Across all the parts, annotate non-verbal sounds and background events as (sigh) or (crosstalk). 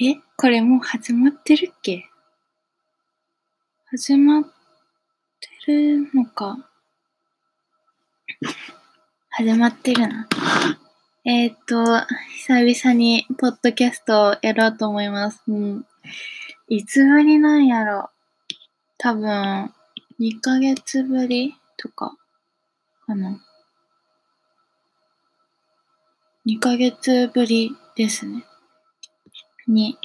え、これもう始まってるっけ？始まってるのか。始まってるな。えー、っと、久々にポッドキャストをやろうと思います。うん。いつぶりなんやろ？多分、2ヶ月ぶりとか、かな。2ヶ月ぶりですね。に、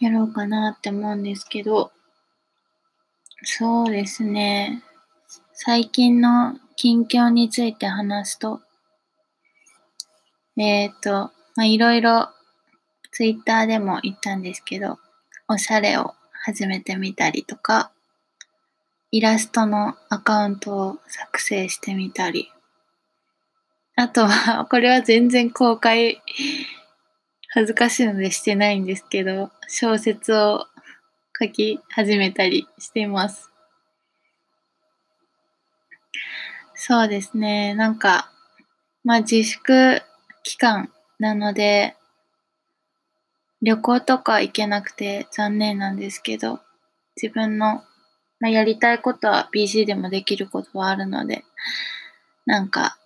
やろうかなって思うんですけど、そうですね。最近の近況について話すと、えっ、ー、と、ま、いろいろツイッターでも言ったんですけど、おしゃれを始めてみたりとか、イラストのアカウントを作成してみたり、あとは、これは全然公開、恥ずかしいのでしてないんですけど、小説を書き始めたりしています。そうですね、なんか、まあ自粛期間なので、旅行とか行けなくて残念なんですけど、自分の、まあ、やりたいことは PC でもできることはあるので、なんか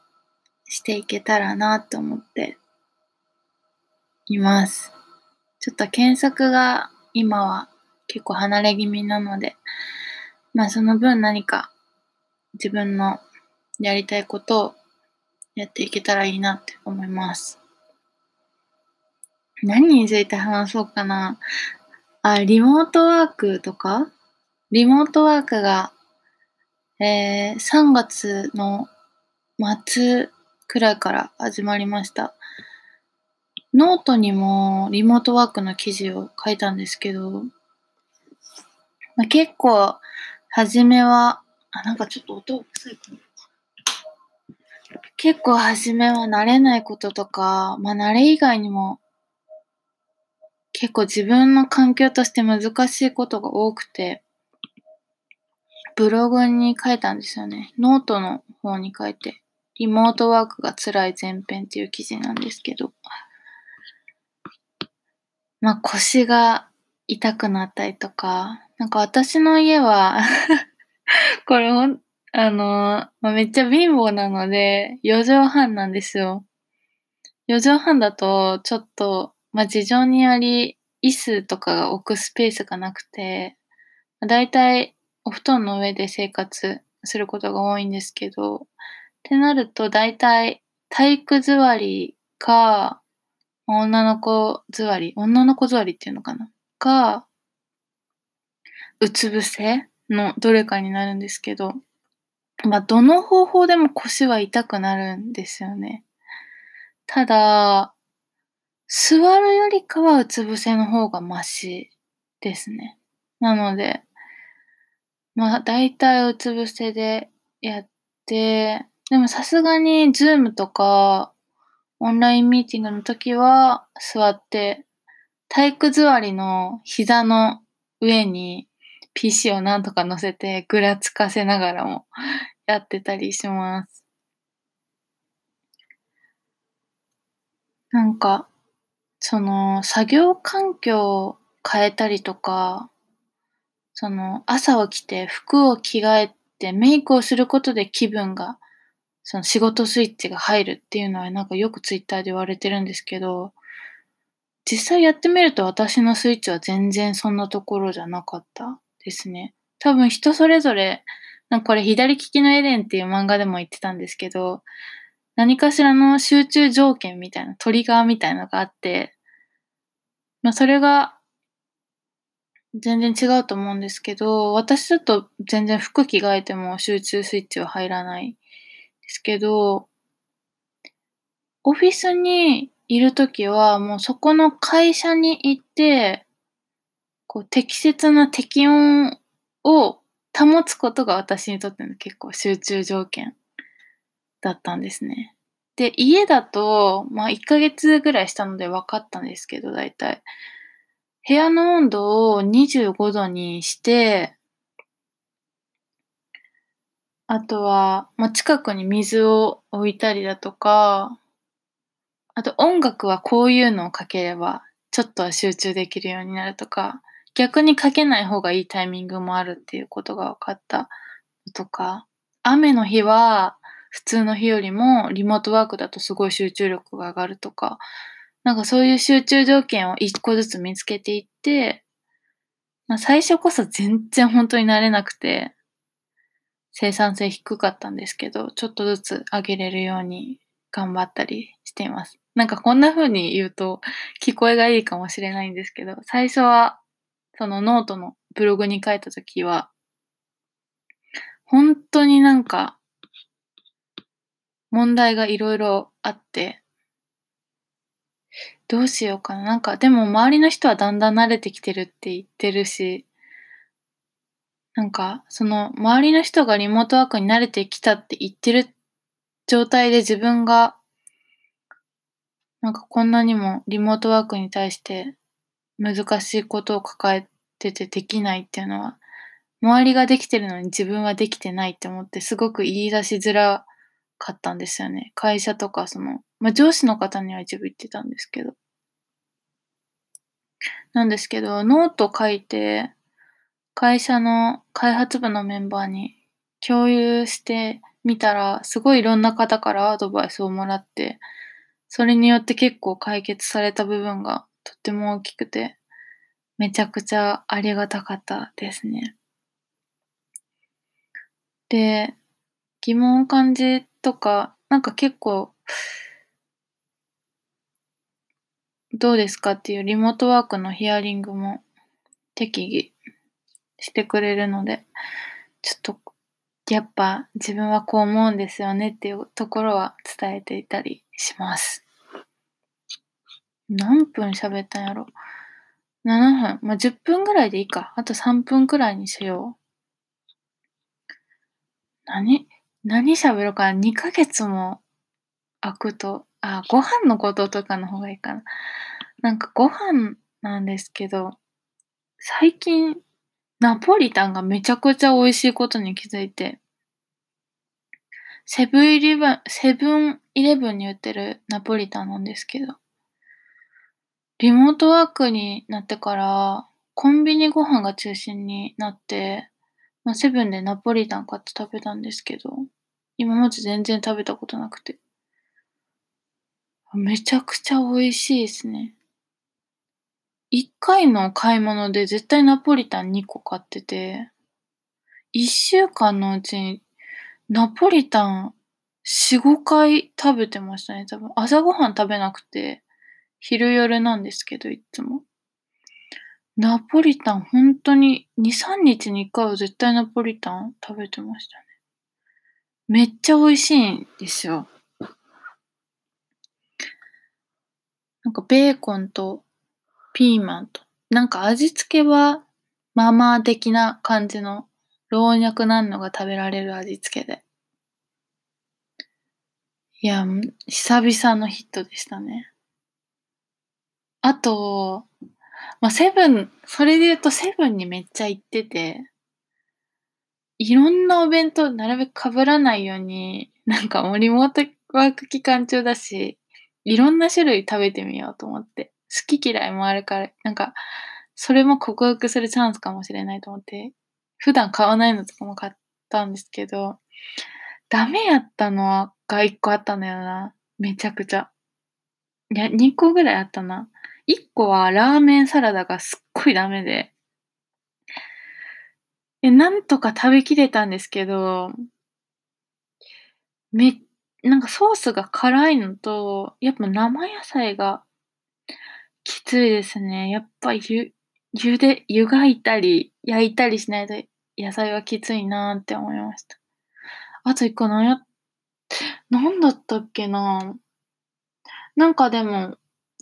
していけたらなと思っています。ちょっと検索が今は結構離れ気味なので、まあその分何か自分のやりたいことをやっていけたらいいなって思います。何について話そうかな。あ、リモートワークとか？リモートワークが、えー、3月の末くらいから始まりました。ノートにもリモートワークの記事を書いたんですけど、まあ、結構、初めは、あ、なんかちょっと音うるさいかな。結構初めは慣れないこととか、まあ慣れ以外にも結構自分の環境として難しいことが多くて、ブログに書いたんですよね。ノートの方に書いて。リモートワークが辛い前編っていう記事なんですけど、まあ腰が痛くなったりとか、なんか私の家は (laughs) これほん、あの、まあ、めっちゃ貧乏なので、4畳半なんですよ。4畳半だと、ちょっと、まあ、事情により、椅子とかが置くスペースがなくて、だいたいお布団の上で生活することが多いんですけど、ってなると、大体、体育座りか、女の子座り、女の子座りっていうのかな？か、うつ伏せのどれかになるんですけど、まあ、どの方法でも腰は痛くなるんですよね。ただ、座るよりかはうつ伏せの方がマシですね。なので、まあ、大体うつ伏せでやって、でもさすがにズームとかオンラインミーティングの時は座って体育座りの膝の上に PC をなんとか乗せてぐらつかせながらもやってたりします。なんか、その作業環境を変えたりとか、その朝起きて服を着替えてメイクをすることで気分がその仕事スイッチが入るっていうのはなんかよくツイッターで言われてるんですけど、実際やってみると私のスイッチは全然そんなところじゃなかったですね。多分人それぞれ、なんかこれ左利きのエレンっていう漫画でも言ってたんですけど、何かしらの集中条件みたいな、トリガーみたいなのがあって、まあそれが全然違うと思うんですけど、私だと全然服着替えても集中スイッチは入らないですけど、オフィスにいるときは、もうそこの会社に行って、こう適切な適温を保つことが私にとっての結構集中条件だったんですね。で、家だと、まあ1ヶ月ぐらいしたので分かったんですけど、大体。部屋の温度を25度にして、あとは、まあ、近くに水を置いたりだとか、あと音楽はこういうのをかければちょっとは集中できるようになるとか、逆にかけない方がいいタイミングもあるっていうことが分かったとか、雨の日は普通の日よりもリモートワークだとすごい集中力が上がるとか、なんかそういう集中条件を一個ずつ見つけていって、まあ、最初こそ全然本当になれなくて、生産性低かったんですけど、ちょっとずつ上げれるように頑張ったりしています。なんかこんな風に言うと聞こえがいいかもしれないんですけど、最初はそのノートのブログに書いた時は、本当になんか問題がいろいろあって、どうしようかな。なんか、でも周りの人はだんだん慣れてきてるって言ってるし、なんか、その、周りの人がリモートワークに慣れてきたって言ってる状態で自分が、なんかこんなにもリモートワークに対して難しいことを抱えててできないっていうのは、周りができてるのに自分はできてないって思ってすごく言い出しづらかったんですよね。会社とかその、まあ、上司の方には一部言ってたんですけど。なんですけど、ノート書いて、会社の開発部のメンバーに共有してみたら、すごいいろんな方からアドバイスをもらって、それによって結構解決された部分がとっても大きくて、めちゃくちゃありがたかったですね。で、疑問を感じとか、なんか結構、どうですかっていうリモートワークのヒアリングも適宜してくれるので、ちょっと、やっぱ自分はこう思うんですよねっていうところは伝えていたりします。何分喋ったんやろ ?7 分。まあ、10分ぐらいでいいか。あと3分くらいにしよう。何何喋ろうか ?2 ヶ月も空くと、あ、ご飯のこととかの方がいいかな。なんかご飯なんですけど、最近、ナポリタンがめちゃくちゃ美味しいことに気づいて、セブンイレブン、セブンイレブンに売ってるナポリタンなんですけど、リモートワークになってから、コンビニご飯が中心になって、まあ、セブンでナポリタン買って食べたんですけど、今まで全然食べたことなくて。めちゃくちゃ美味しいですね。一回の買い物で絶対ナポリタン2個買ってて、一週間のうちにナポリタン4、5回食べてましたね。多分朝ごはん食べなくて、昼夜なんですけど、いつも。ナポリタン本当に2、3日に1回は絶対ナポリタン食べてましたね。めっちゃ美味しいんですよ。なんかベーコンとピーマンと。なんか味付けは、まあまあ的な感じの老若男女が食べられる味付けで。いや、久々のヒットでしたね。あと、まあ、セブン、それで言うとセブンにめっちゃ行ってて、いろんなお弁当なるべく被らないように、なんかもうリモートワーク期間中だし、いろんな種類食べてみようと思って。好き嫌いもあるから、なんか、それも克服するチャンスかもしれないと思って、普段買わないのとかも買ったんですけど、ダメやったのはが1個あったんだよな。めちゃくちゃ。いや、2個ぐらいあったな。1個はラーメンサラダがすっごいダメで、え、なんとか食べきれたんですけど、めなんかソースが辛いのと、やっぱ生野菜がついですね。やっぱゆ、ゆで、湯がいたり、焼いたりしないと野菜はきついなって思いました。あと一個何や、なんだったっけななんかでも、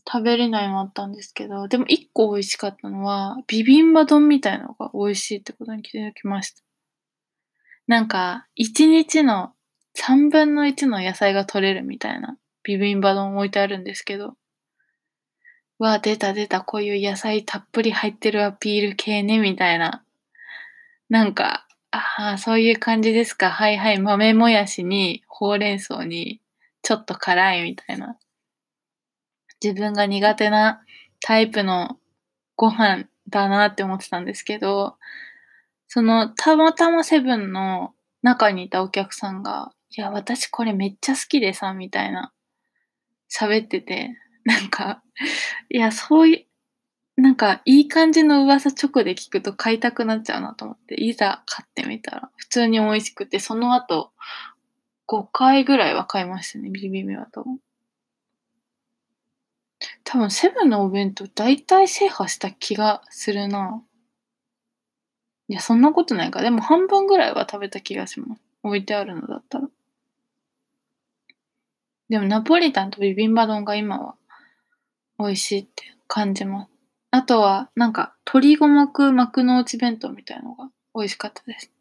食べれないのあったんですけど、でも一個美味しかったのは、ビビンバ丼みたいなのが美味しいってことに気づきました。なんか、一日の3分の1の野菜が取れるみたいなビビンバ丼置いてあるんですけど、わ、出た出た、こういう野菜たっぷり入ってるアピール系ね、みたいな。なんか、ああ、そういう感じですか。はいはい、豆もやしに、ほうれん草に、ちょっと辛いみたいな。自分が苦手なタイプのご飯だなって思ってたんですけど、その、たまたまセブンの中にいたお客さんが、いや、私これめっちゃ好きでさ、みたいな、喋ってて、なんか、いや、そういう、なんか、いい感じの噂直で聞くと買いたくなっちゃうなと思って、いざ買ってみたら、普通に美味しくて、その後、5回ぐらいは買いましたね、ビビビはと。多分セブンのお弁当大体制覇した気がするな。いや、そんなことないか。でも半分ぐらいは食べた気がします。置いてあるのだったら。でもナポリタンとビビンバ丼が今は美味しいって感じます。あとは、なんか、鶏五目幕の内弁当みたいのが美味しかったです。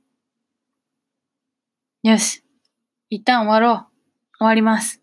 よし。一旦終わろう。終わります。